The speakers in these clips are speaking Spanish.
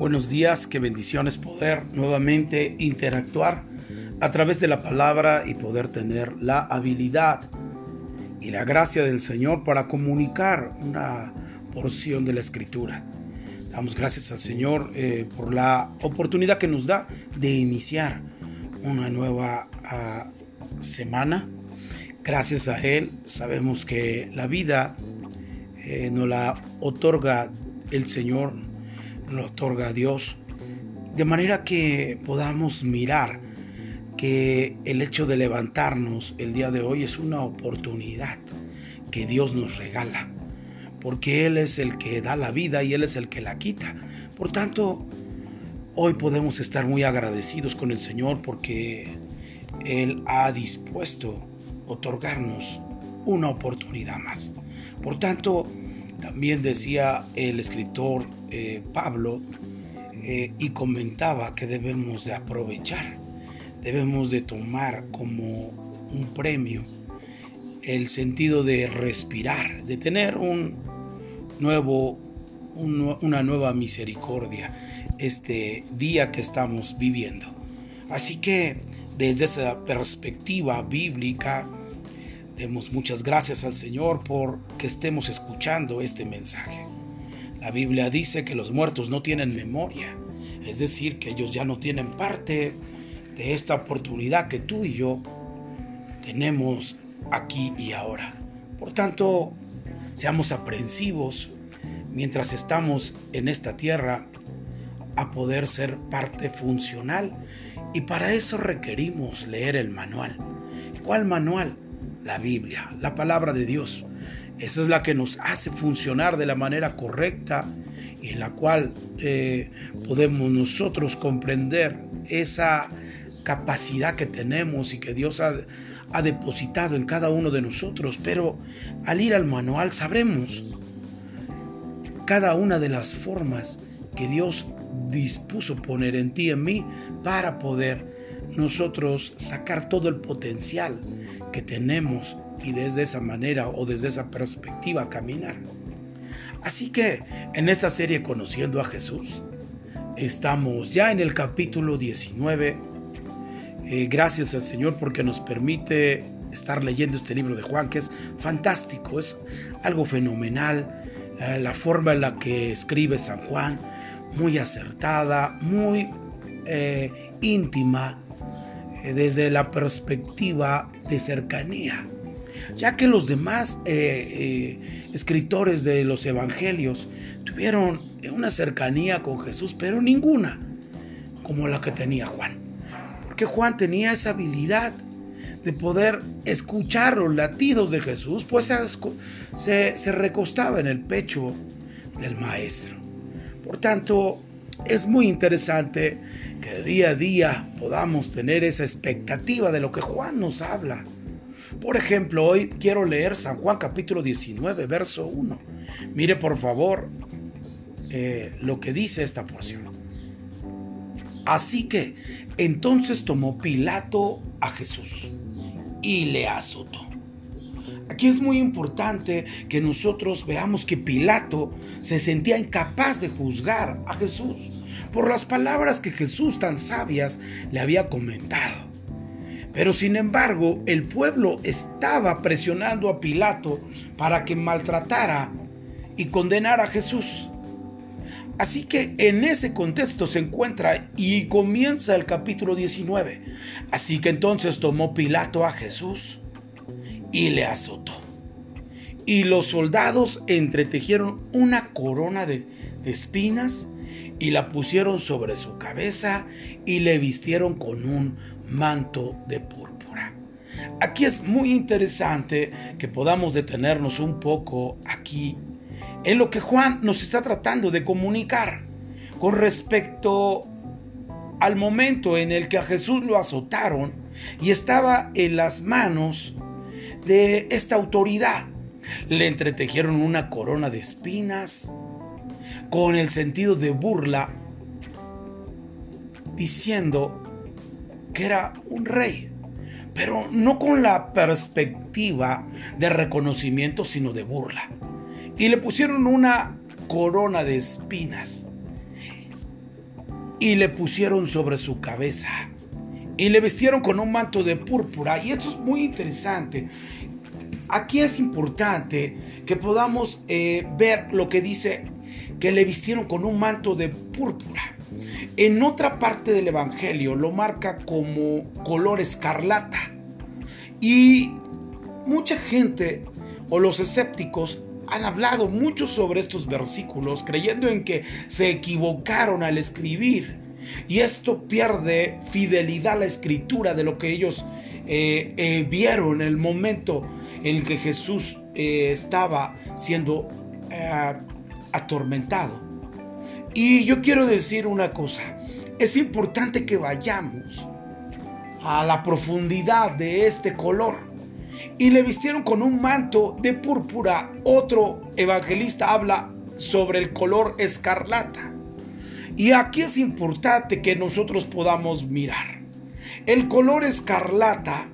Buenos días, qué bendiciones poder nuevamente interactuar a través de la palabra y poder tener la habilidad y la gracia del Señor para comunicar una porción de la escritura. Damos gracias al Señor eh, por la oportunidad que nos da de iniciar una nueva ah, semana. Gracias a Él sabemos que la vida eh, nos la otorga el Señor, la otorga Dios, de manera que podamos mirar que el hecho de levantarnos el día de hoy es una oportunidad que Dios nos regala, porque Él es el que da la vida y Él es el que la quita. Por tanto, hoy podemos estar muy agradecidos con el Señor porque Él ha dispuesto otorgarnos una oportunidad más. Por tanto, también decía el escritor eh, Pablo eh, y comentaba que debemos de aprovechar, debemos de tomar como un premio el sentido de respirar, de tener un nuevo, una nueva misericordia este día que estamos viviendo. Así que desde esa perspectiva bíblica, Demos muchas gracias al Señor por que estemos escuchando este mensaje. La Biblia dice que los muertos no tienen memoria, es decir, que ellos ya no tienen parte de esta oportunidad que tú y yo tenemos aquí y ahora. Por tanto, seamos aprensivos mientras estamos en esta tierra a poder ser parte funcional y para eso requerimos leer el manual. ¿Cuál manual? La Biblia, la palabra de Dios. Esa es la que nos hace funcionar de la manera correcta y en la cual eh, podemos nosotros comprender esa capacidad que tenemos y que Dios ha, ha depositado en cada uno de nosotros. Pero al ir al manual sabremos cada una de las formas que Dios dispuso poner en ti y en mí para poder nosotros sacar todo el potencial que tenemos y desde esa manera o desde esa perspectiva caminar. Así que en esta serie Conociendo a Jesús, estamos ya en el capítulo 19. Eh, gracias al Señor porque nos permite estar leyendo este libro de Juan, que es fantástico, es algo fenomenal. Eh, la forma en la que escribe San Juan, muy acertada, muy eh, íntima, desde la perspectiva de cercanía, ya que los demás eh, eh, escritores de los evangelios tuvieron una cercanía con Jesús, pero ninguna como la que tenía Juan. Porque Juan tenía esa habilidad de poder escuchar los latidos de Jesús, pues se, se recostaba en el pecho del maestro. Por tanto, es muy interesante que día a día podamos tener esa expectativa de lo que Juan nos habla. Por ejemplo, hoy quiero leer San Juan capítulo 19, verso 1. Mire por favor eh, lo que dice esta porción. Así que entonces tomó Pilato a Jesús y le azotó. Aquí es muy importante que nosotros veamos que Pilato se sentía incapaz de juzgar a Jesús por las palabras que Jesús tan sabias le había comentado. Pero sin embargo, el pueblo estaba presionando a Pilato para que maltratara y condenara a Jesús. Así que en ese contexto se encuentra y comienza el capítulo 19. Así que entonces tomó Pilato a Jesús y le azotó. Y los soldados entretejieron una corona de, espinas y la pusieron sobre su cabeza y le vistieron con un manto de púrpura. Aquí es muy interesante que podamos detenernos un poco aquí en lo que Juan nos está tratando de comunicar con respecto al momento en el que a Jesús lo azotaron y estaba en las manos de esta autoridad. Le entretejieron una corona de espinas con el sentido de burla, diciendo que era un rey, pero no con la perspectiva de reconocimiento, sino de burla. Y le pusieron una corona de espinas. y le pusieron sobre su cabeza y le vistieron con un manto de púrpura. Y esto es muy interesante. Aquí es importante que podamos eh, ver lo que dice que le vistieron con un manto de púrpura. En otra parte del Evangelio lo marca como color escarlata. Y mucha gente o los escépticos han hablado mucho sobre estos versículos creyendo en que se equivocaron al escribir. Y esto pierde fidelidad a la escritura de lo que ellos eh, eh, vieron en el momento en que Jesús eh, estaba siendo atormentado. Y yo quiero decir una cosa, es importante que vayamos a la profundidad de este color. Y le vistieron con un manto de púrpura. Otro evangelista habla sobre el color escarlata. Y aquí es importante que nosotros podamos mirar. El color escarlata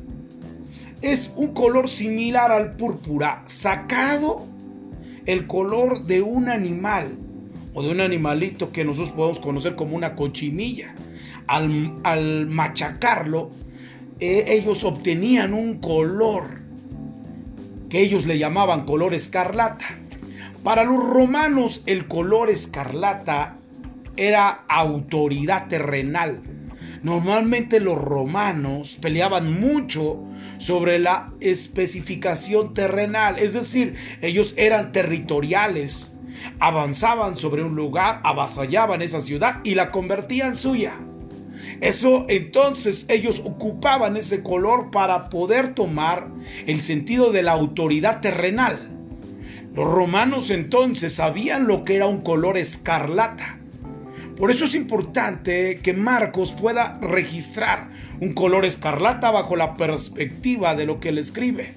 es un color similar al púrpura, sacado el color de un animal o de un animalito que nosotros podemos conocer como una cochinilla. Al, machacarlo, eh, ellos obtenían un color que ellos le llamaban color escarlata. Para los romanos el color escarlata era autoridad terrenal. Normalmente los romanos peleaban mucho sobre la especificación terrenal, es decir, ellos eran territoriales, avanzaban sobre un lugar, avasallaban esa ciudad y la convertían suya. Eso entonces ellos ocupaban ese color para poder tomar el sentido de la autoridad terrenal. Los romanos entonces sabían lo que era un color escarlata. Por eso es importante que Marcos pueda registrar un color escarlata bajo la perspectiva de lo que él escribe.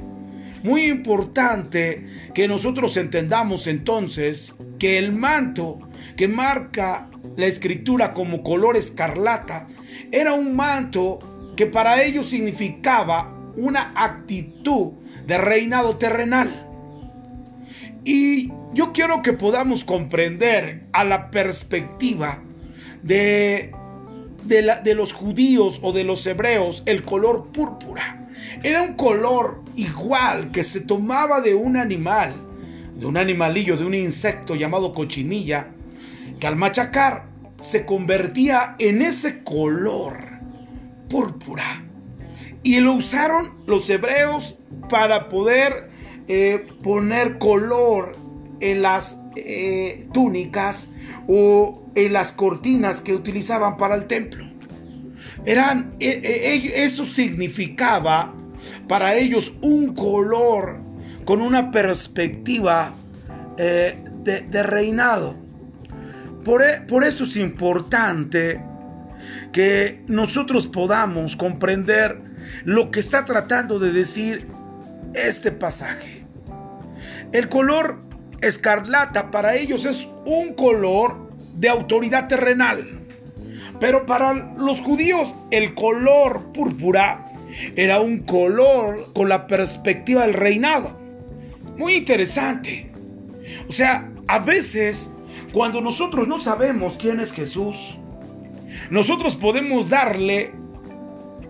Muy importante que nosotros entendamos entonces que el manto que marca la escritura como color escarlata era un manto que para ellos significaba una actitud de reinado terrenal. Y yo quiero que podamos comprender a la perspectiva de, de, los judíos o de los hebreos el color púrpura. Era un color igual que se tomaba de un animal, de un animalillo, de un insecto llamado cochinilla, que al machacar se convertía en ese color púrpura. Y lo usaron los hebreos para poder eh, poner color en las eh, túnicas o en las cortinas que utilizaban para el templo. Eran, e, e, eso significaba para ellos un color con una perspectiva eh, de, reinado. Por, e, por eso es importante que nosotros podamos comprender lo que está tratando de decir este pasaje. El color escarlata para ellos es un color de autoridad terrenal. Pero para los judíos el color púrpura era un color con la perspectiva del reinado. Muy interesante. O sea, a veces cuando nosotros no sabemos quién es Jesús, nosotros podemos darle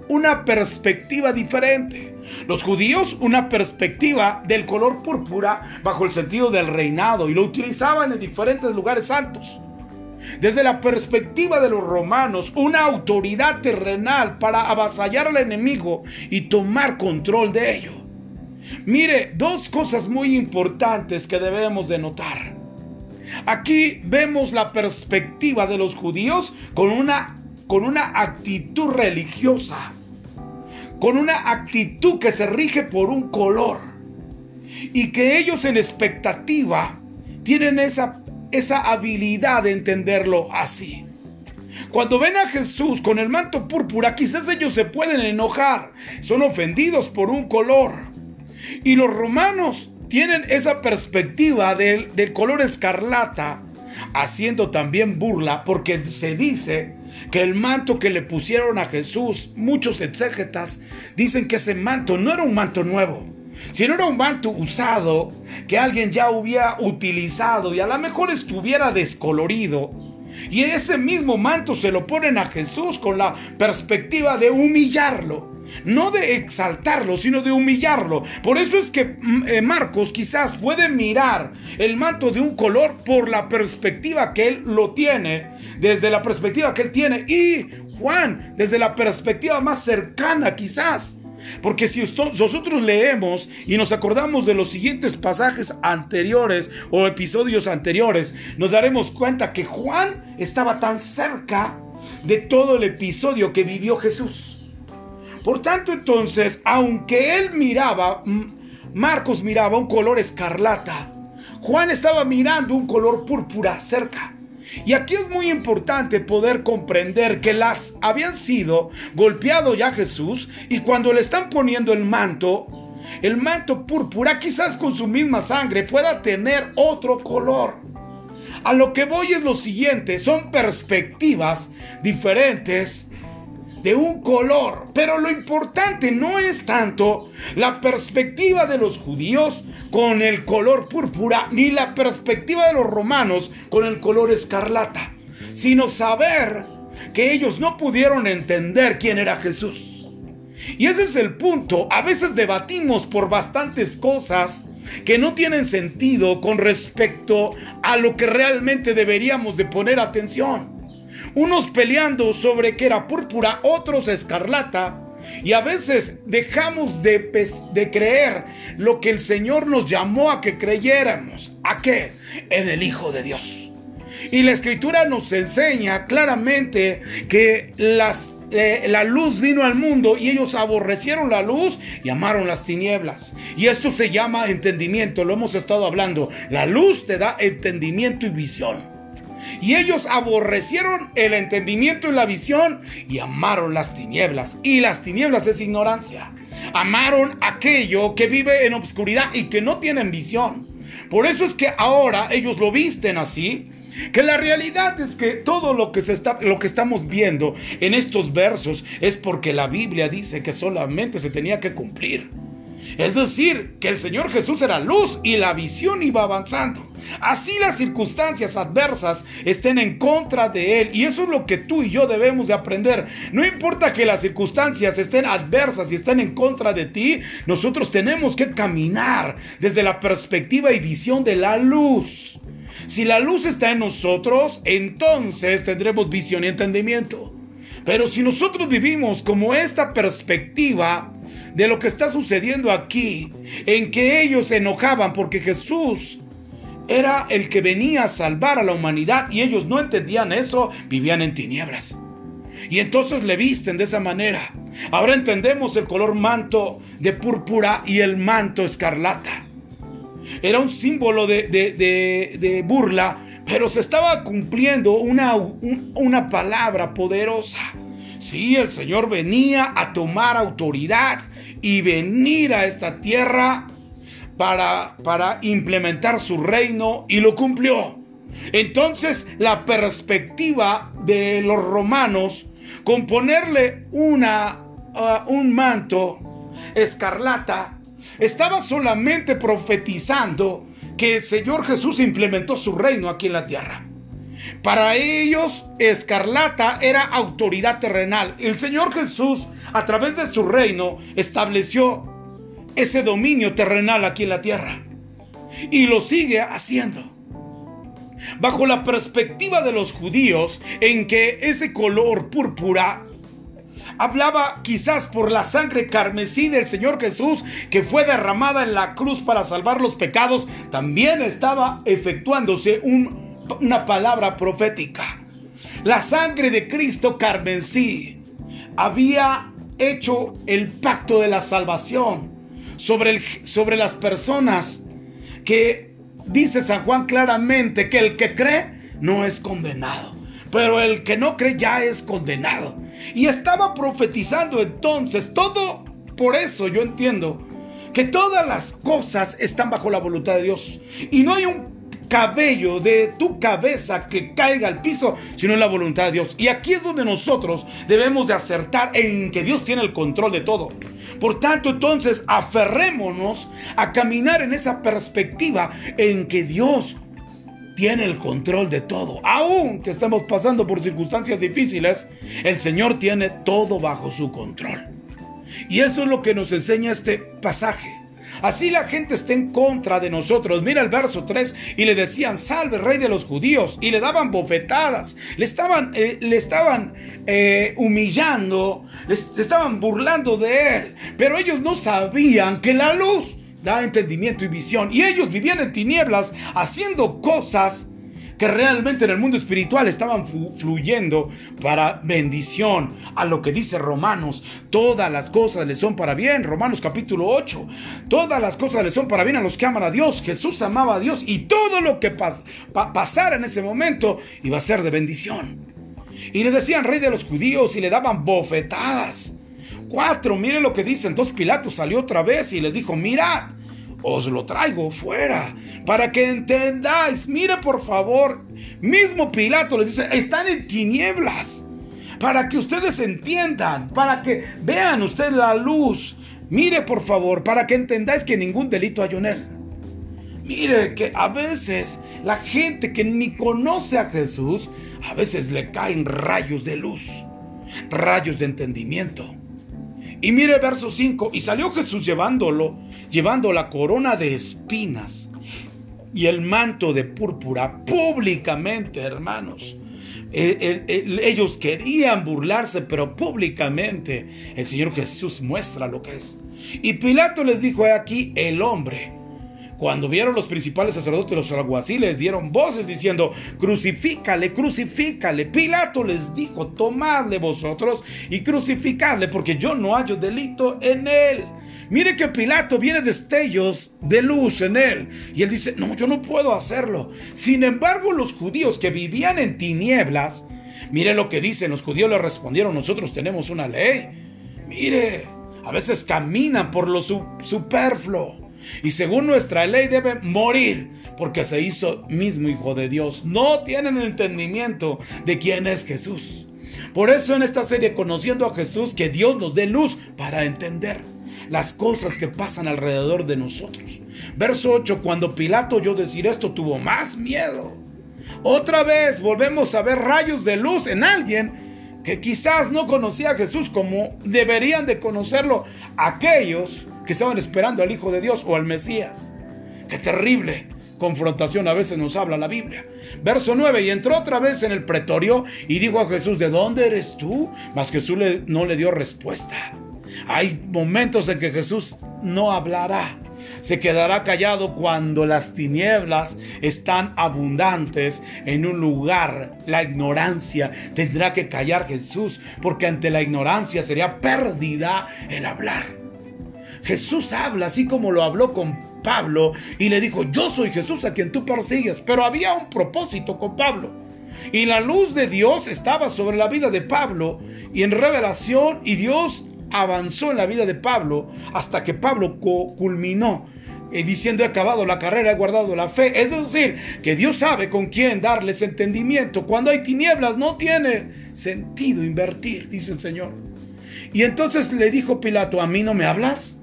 una perspectiva diferente. Los judíos una perspectiva del color púrpura bajo el sentido del reinado y lo utilizaban en diferentes lugares santos. Desde la perspectiva de los romanos, una autoridad terrenal para avasallar al enemigo y tomar control de ello. Mire, dos cosas muy importantes que debemos de notar. Aquí vemos la perspectiva de los judíos con una, con una actitud religiosa con una actitud que se rige por un color y que ellos en expectativa tienen esa, esa habilidad de entenderlo así. Cuando ven a Jesús con el manto púrpura, quizás ellos se pueden enojar, son ofendidos por un color. Y los romanos tienen esa perspectiva del, del color escarlata, haciendo también burla, porque se dice que el manto que le pusieron a Jesús, muchos exégetas dicen que ese manto no era un manto nuevo, sino era un manto usado que alguien ya hubiera utilizado y a lo mejor estuviera descolorido. Y ese mismo manto se lo ponen a Jesús con la perspectiva de humillarlo. No de exaltarlo, sino de humillarlo. Por eso es que mm, eh, Marcos quizás puede mirar el manto de un color por la perspectiva que él lo tiene, desde la perspectiva que él tiene. Y Juan, desde la perspectiva más cercana quizás. Porque si nosotros leemos y nos acordamos de los siguientes pasajes anteriores o episodios anteriores, nos daremos cuenta que Juan estaba tan cerca de todo el episodio que vivió Jesús. Por tanto, entonces, aunque él miraba, Marcos miraba un color escarlata, Juan estaba mirando un color púrpura cerca. Y aquí es muy importante poder comprender que las habían sido golpeado ya Jesús y cuando le están poniendo el manto, el manto púrpura quizás con su misma sangre pueda tener otro color. A lo que voy es lo siguiente, son perspectivas diferentes de un color. Pero lo importante no es tanto la perspectiva de los judíos con el color púrpura, ni la perspectiva de los romanos con el color escarlata, sino saber que ellos no pudieron entender quién era Jesús. Y ese es el punto. A veces debatimos por bastantes cosas que no tienen sentido con respecto a lo que realmente deberíamos de poner atención unos peleando sobre que era púrpura, otros escarlata. Y a veces dejamos de, de, creer lo que el Señor nos llamó a que creyéramos. ¿A qué? En el Hijo de Dios. Y la escritura nos enseña claramente que las, eh, la luz vino al mundo y ellos aborrecieron la luz y amaron las tinieblas. Y esto se llama entendimiento, lo hemos estado hablando. La luz te da entendimiento y visión. Y ellos aborrecieron el entendimiento y la visión y amaron las tinieblas. Y las tinieblas es ignorancia. Amaron aquello que vive en obscuridad y que no tienen visión. Por eso es que ahora ellos lo visten así. Que la realidad es que todo lo que, se está, lo que estamos viendo en estos versos es porque la Biblia dice que solamente se tenía que cumplir. Es decir, que el Señor Jesús era luz y la visión iba avanzando. Así las circunstancias adversas estén en contra de Él. Y eso es lo que tú y yo debemos de aprender. No importa que las circunstancias estén adversas y estén en contra de ti, nosotros tenemos que caminar desde la perspectiva y visión de la luz. Si la luz está en nosotros, entonces tendremos visión y entendimiento. Pero si nosotros vivimos como esta perspectiva de lo que está sucediendo aquí, en que ellos se enojaban porque Jesús era el que venía a salvar a la humanidad y ellos no entendían eso, vivían en tinieblas. Y entonces le visten de esa manera. Ahora entendemos el color manto de púrpura y el manto escarlata. Era un símbolo de, burla, pero se estaba cumpliendo una, una palabra poderosa. Sí, el Señor venía a tomar autoridad y venir a esta tierra para, para implementar su reino y lo cumplió. Entonces la perspectiva de los romanos con ponerle una, uh, un manto escarlata estaba solamente profetizando que el Señor Jesús implementó su reino aquí en la tierra. Para ellos, escarlata era autoridad terrenal. El Señor Jesús, a través de su reino, estableció ese dominio terrenal aquí en la tierra. Y lo sigue haciendo. Bajo la perspectiva de los judíos, en que ese color púrpura hablaba quizás por la sangre carmesí del Señor Jesús que fue derramada en la cruz para salvar los pecados, también estaba efectuándose una palabra profética. La sangre de Cristo carmesí había hecho el pacto de la salvación sobre, sobre las personas que dice San Juan claramente que el que cree no es condenado, pero el que no cree ya es condenado. Y estaba profetizando entonces todo, por eso yo entiendo que todas las cosas están bajo la voluntad de Dios. Y no hay un cabello de tu cabeza que caiga al piso, sino en la voluntad de Dios. Y aquí es donde nosotros debemos de acertar en que Dios tiene el control de todo. Por tanto, entonces, aferrémonos a caminar en esa perspectiva en que Dios tiene el control de todo. Aún que estemos pasando por circunstancias difíciles, el Señor tiene todo bajo su control. Y eso es lo que nos enseña este pasaje. Así la gente está en contra de nosotros. Mira el verso 3 y le decían, salve rey de los judíos. Y le daban bofetadas. Le estaban, eh, le estaban eh, humillando. se estaban burlando de él. Pero ellos no sabían que la luz da entendimiento y visión. Y ellos vivían en tinieblas haciendo cosas que realmente en el mundo espiritual estaban fluyendo para bendición. A lo que dice Romanos, todas las cosas le son para bien. Romanos capítulo 8, todas las cosas le son para bien a los que aman a Dios. Jesús amaba a Dios y todo lo que pasara en ese momento iba a ser de bendición. Y le decían rey de los judíos y le daban bofetadas. Cuatro, mire lo que dice. Entonces Pilato salió otra vez y les dijo, mirad os lo traigo fuera para que entendáis. Mire por favor, mismo Pilato les dice, están en tinieblas. Para que ustedes entiendan, para que vean ustedes la luz. Mire por favor, para que entendáis que ningún delito hay en él. Mire que a veces la gente que ni conoce a Jesús, a veces le caen rayos de luz, rayos de entendimiento. Y mire verso 5, y salió Jesús llevándolo, llevando la corona de espinas y el manto de púrpura públicamente, hermanos. ellos querían burlarse, pero públicamente el Señor Jesús muestra lo que es. Y Pilato les dijo, aquí el hombre cuando vieron los principales sacerdotes los alguaciles, dieron voces diciendo, crucifícale, crucifícale. Pilato les dijo, tomadle vosotros y crucificadle, porque yo no hallo delito en él. Mire que Pilato viene destellos de luz en él. Y él dice, no, yo no puedo hacerlo. Sin embargo, los judíos que vivían en tinieblas, mire lo que dicen, los judíos le respondieron, nosotros tenemos una ley. Mire, a veces caminan por lo superfluo. Y según nuestra ley debe morir porque se hizo mismo hijo de Dios. No tienen entendimiento de quién es Jesús. Por eso en esta serie Conociendo a Jesús, que Dios nos dé luz para entender las cosas que pasan alrededor de nosotros. Verso 8, cuando Pilato oyó decir esto, tuvo más miedo. Otra vez volvemos a ver rayos de luz en alguien que quizás no conocía a Jesús como deberían de conocerlo aquellos que estaban esperando al Hijo de Dios o al Mesías. Qué terrible confrontación a veces nos habla la Biblia. Verso 9, y entró otra vez en el pretorio y dijo a Jesús, ¿de dónde eres tú? Mas Jesús no le dio respuesta. Hay momentos en que Jesús no hablará. Se quedará callado cuando las tinieblas están abundantes en un lugar. La ignorancia tendrá que callar Jesús, porque ante la ignorancia sería pérdida el hablar. Jesús habla así como lo habló con Pablo y le dijo, yo soy Jesús a quien tú persigues, pero había un propósito con Pablo. Y la luz de Dios estaba sobre la vida de Pablo y en revelación y Dios avanzó en la vida de Pablo hasta que Pablo culminó eh, diciendo he acabado la carrera, he guardado la fe. Es decir, que Dios sabe con quién darles entendimiento. Cuando hay tinieblas no tiene sentido invertir, dice el Señor. Y entonces le dijo Pilato, ¿a mí no me hablas?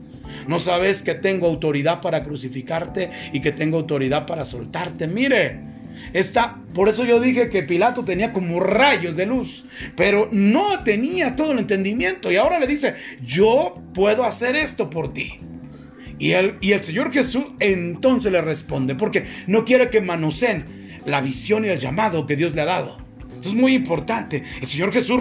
No sabes que tengo autoridad para crucificarte y que tengo autoridad para soltarte. Mire, está, por eso yo dije que Pilato tenía como rayos de luz, pero no tenía todo el entendimiento. Y ahora le dice, yo puedo hacer esto por ti. Y el, y el Señor Jesús entonces le responde, porque no quiere que manoseen la visión y el llamado que Dios le ha dado. Esto es muy importante. El Señor Jesús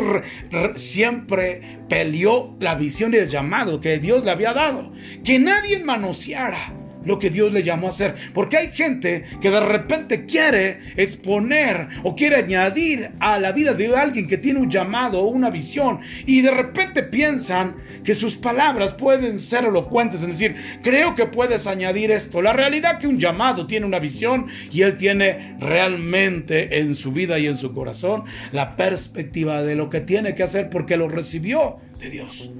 siempre peleó la visión y el llamado que Dios le había dado. Que nadie manoseara lo que Dios le llamó a hacer. Porque hay gente que de repente quiere exponer o quiere añadir a la vida de alguien que tiene un llamado o una visión y de repente piensan que sus palabras pueden ser elocuentes, es decir, creo que puedes añadir esto. La realidad que un llamado tiene una visión y él tiene realmente en su vida y en su corazón la perspectiva de lo que tiene que hacer porque lo recibió Dios.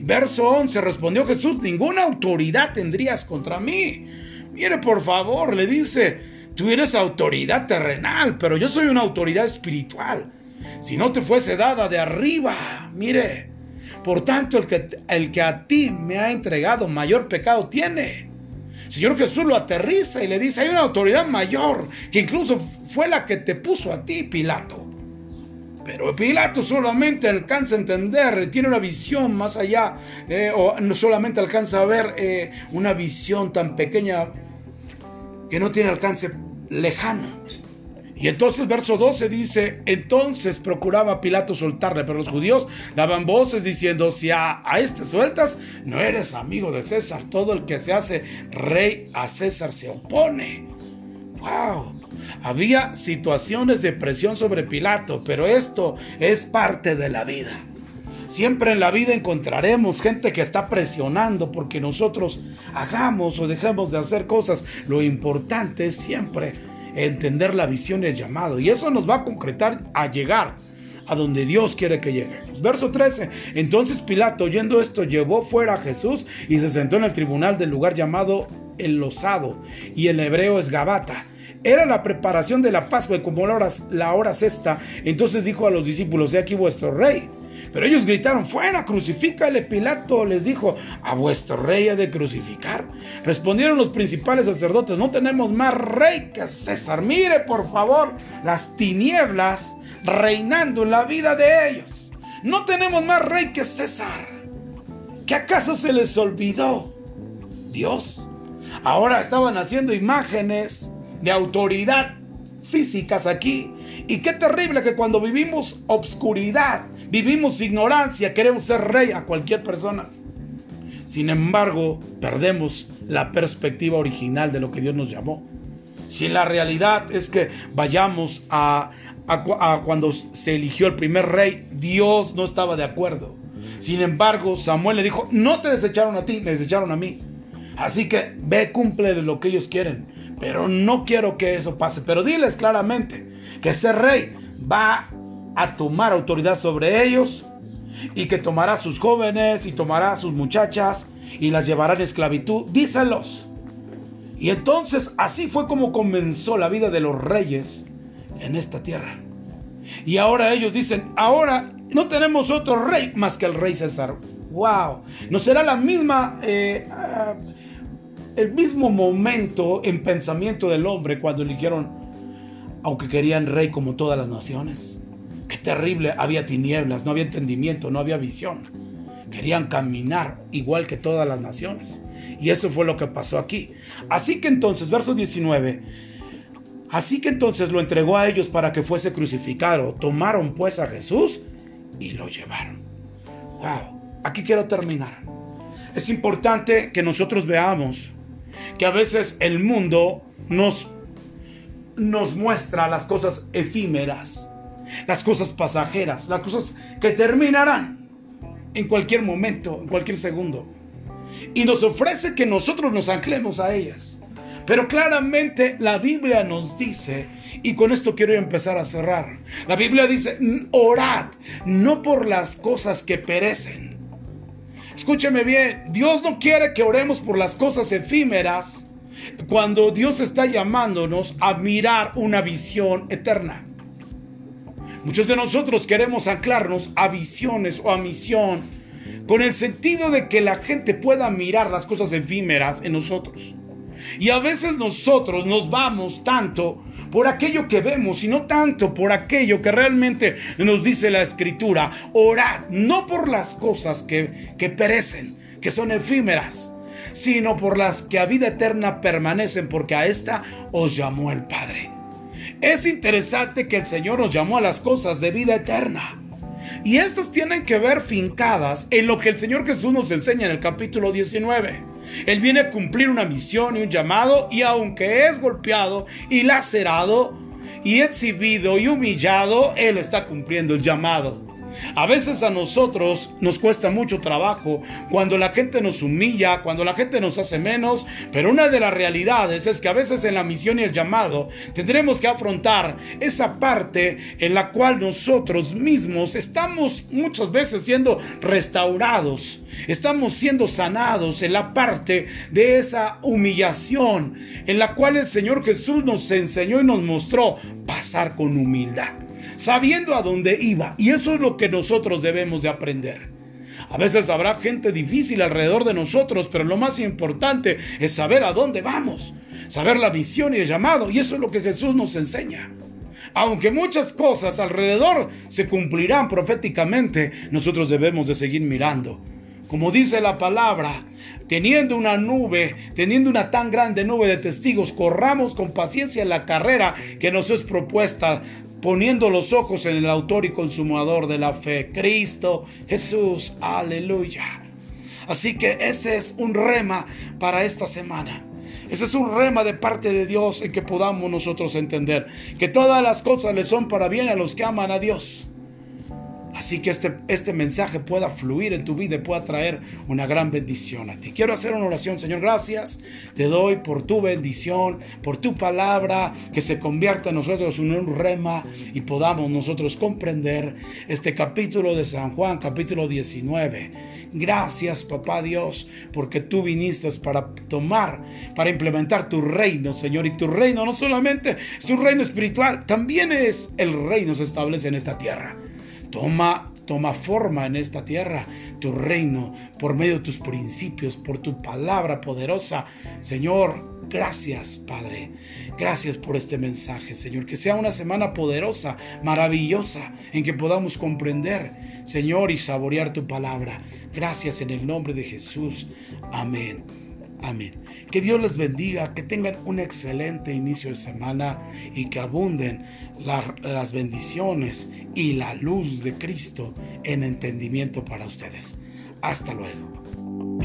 Verso 11, respondió Jesús, ninguna autoridad tendrías contra mí. Mire, por favor, le dice, tú eres autoridad terrenal, pero yo soy una autoridad espiritual. Si no te fuese dada de arriba, mire, por tanto el que, el que a ti me ha entregado mayor pecado tiene. Señor Jesús lo aterriza y le dice, hay una autoridad mayor que incluso fue la que te puso a ti, Pilato. Pero Pilato solamente alcanza a entender, tiene una visión más allá, eh, o no solamente alcanza a ver eh, una visión tan pequeña que no tiene alcance lejano. Y entonces verso 12 dice, entonces procuraba Pilato soltarle, pero los judíos daban voces diciendo, si a, a, este sueltas, no eres amigo de César, todo el que se hace rey a César se opone. ¡Wow! Había situaciones de presión sobre Pilato, pero esto es parte de la vida. Siempre en la vida encontraremos gente que está presionando porque nosotros hagamos o dejemos de hacer cosas. Lo importante es siempre entender la visión y el llamado. Y eso nos va a concretar a llegar a donde Dios quiere que lleguemos. Verso 13. Entonces Pilato, oyendo esto, llevó fuera a Jesús y se sentó en el tribunal del lugar llamado El Losado, y el hebreo es Gabata. Era la preparación de la Pascua y como la hora, la hora sexta, entonces dijo a los discípulos, he aquí vuestro rey. Pero ellos gritaron, fuera, crucifícale. Pilato les dijo, a vuestro rey ha de crucificar. Respondieron los principales sacerdotes, no tenemos más rey que César. Mire, por favor, las tinieblas reinando en la vida de ellos. No tenemos más rey que César. ¿Qué acaso se les olvidó? Dios. Ahora estaban haciendo imágenes de autoridad físicas aquí. Y qué terrible que cuando vivimos obscuridad, vivimos ignorancia, queremos ser rey a cualquier persona. Sin embargo, perdemos la perspectiva original de lo que Dios nos llamó. Si la realidad es que vayamos a, a, cuando se eligió el primer rey, Dios no estaba de acuerdo. Sin embargo, Samuel le dijo, no te desecharon a ti, me desecharon a mí. Así que ve, cumple lo que ellos quieren. Pero no quiero que eso pase. Pero diles claramente que ese rey va a tomar autoridad sobre ellos y que tomará a sus jóvenes y tomará a sus muchachas y las llevará en esclavitud. Díselos. Y entonces así fue como comenzó la vida de los reyes en esta tierra. Y ahora ellos dicen, ahora no tenemos otro rey más que el rey César. ¡Wow! ¿No será la misma... Eh, ah, el mismo momento en pensamiento del hombre cuando eligieron, aunque querían rey como todas las naciones. Qué terrible, había tinieblas, no había entendimiento, no había visión. Querían caminar igual que todas las naciones. Y eso fue lo que pasó aquí. Así que entonces, verso 19, así que entonces lo entregó a ellos para que fuese crucificado. Tomaron pues a Jesús y lo llevaron. Wow, aquí quiero terminar. Es importante que nosotros veamos que a veces el mundo nos, nos muestra las cosas efímeras, las cosas pasajeras, las cosas que terminarán en cualquier momento, en cualquier segundo. Y nos ofrece que nosotros nos anclemos a ellas. Pero claramente la Biblia nos dice, y con esto quiero empezar a cerrar, la Biblia dice, orad, no por las cosas que perecen, Escúcheme bien, Dios no quiere que oremos por las cosas efímeras cuando Dios está llamándonos a mirar una visión eterna. Muchos de nosotros queremos anclarnos a visiones o a misión con el sentido de que la gente pueda mirar las cosas efímeras en nosotros. Y a veces nosotros nos vamos tanto por aquello que vemos y no tanto por aquello que realmente nos dice la escritura. Orad, no por las cosas que, que perecen, que son efímeras, sino por las que a vida eterna permanecen, porque a esta os llamó el Padre. Es interesante que el Señor nos llamó a las cosas de vida eterna. Y estas tienen que ver fincadas en lo que el Señor Jesús nos enseña en el capítulo 19. Él viene a cumplir una misión y un llamado y aunque es golpeado y lacerado y exhibido y humillado, Él está cumpliendo el llamado. A veces a nosotros nos cuesta mucho trabajo cuando la gente nos humilla, cuando la gente nos hace menos, pero una de las realidades es que a veces en la misión y el llamado tendremos que afrontar esa parte en la cual nosotros mismos estamos muchas veces siendo restaurados, estamos siendo sanados en la parte de esa humillación en la cual el Señor Jesús nos enseñó y nos mostró pasar con humildad sabiendo a dónde iba. Y eso es lo que nosotros debemos de aprender. A veces habrá gente difícil alrededor de nosotros, pero lo más importante es saber a dónde vamos, saber la visión y el llamado, y eso es lo que Jesús nos enseña. Aunque muchas cosas alrededor se cumplirán proféticamente, nosotros debemos de seguir mirando. Como dice la palabra, teniendo una nube, teniendo una tan grande nube de testigos, corramos con paciencia la carrera que nos es propuesta, poniendo los ojos en el autor y consumador de la fe, Cristo Jesús. Aleluya. Así que ese es un rema para esta semana. Ese es un rema de parte de Dios en que podamos nosotros entender que todas las cosas le son para bien a los que aman a Dios. Así que este, este mensaje pueda fluir en tu vida y pueda traer una gran bendición a ti. Quiero hacer una oración, Señor. Gracias te doy por tu bendición, por tu palabra, que se convierta en nosotros en un rema y podamos nosotros comprender este capítulo de San Juan, capítulo 19. Gracias, papá Dios, porque tú viniste para tomar, para implementar tu reino, Señor. Y tu reino no solamente es un reino espiritual, también es el reino se establece en esta tierra. Toma, toma forma en esta tierra tu reino por medio de tus principios, por tu palabra poderosa. Señor, gracias, Padre. Gracias por este mensaje, Señor. Que sea una semana poderosa, maravillosa, en que podamos comprender, Señor, y saborear tu palabra. Gracias en el nombre de Jesús. Amén. Amén. Que Dios les bendiga, que tengan un excelente inicio de semana y que abunden las bendiciones y la luz de Cristo en entendimiento para ustedes. Hasta luego.